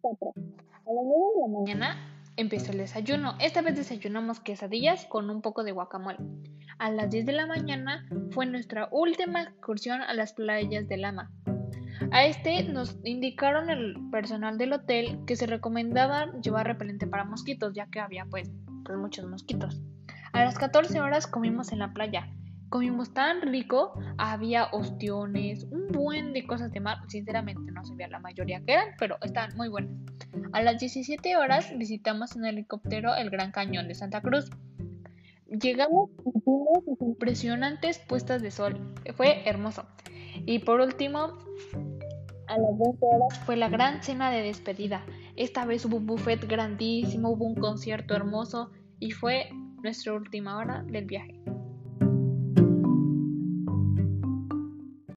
4. A las 9 de la mañana empezó el desayuno. Esta vez desayunamos quesadillas con un poco de guacamole. A las 10 de la mañana fue nuestra última excursión a las playas de Lama. A este nos indicaron el personal del hotel que se recomendaba llevar repelente para mosquitos, ya que había pues, pues muchos mosquitos. A las 14 horas comimos en la playa. Comimos tan rico, había ostiones, un buen de cosas de mar. Sinceramente no sabía la mayoría que eran, pero estaban muy buenas. A las 17 horas visitamos en helicóptero el Gran Cañón de Santa Cruz. Llegamos impresionantes puestas de sol. Fue hermoso. Y por último, a las 20 horas fue la gran cena de despedida. Esta vez hubo un buffet grandísimo, hubo un concierto hermoso y fue nuestra última hora del viaje.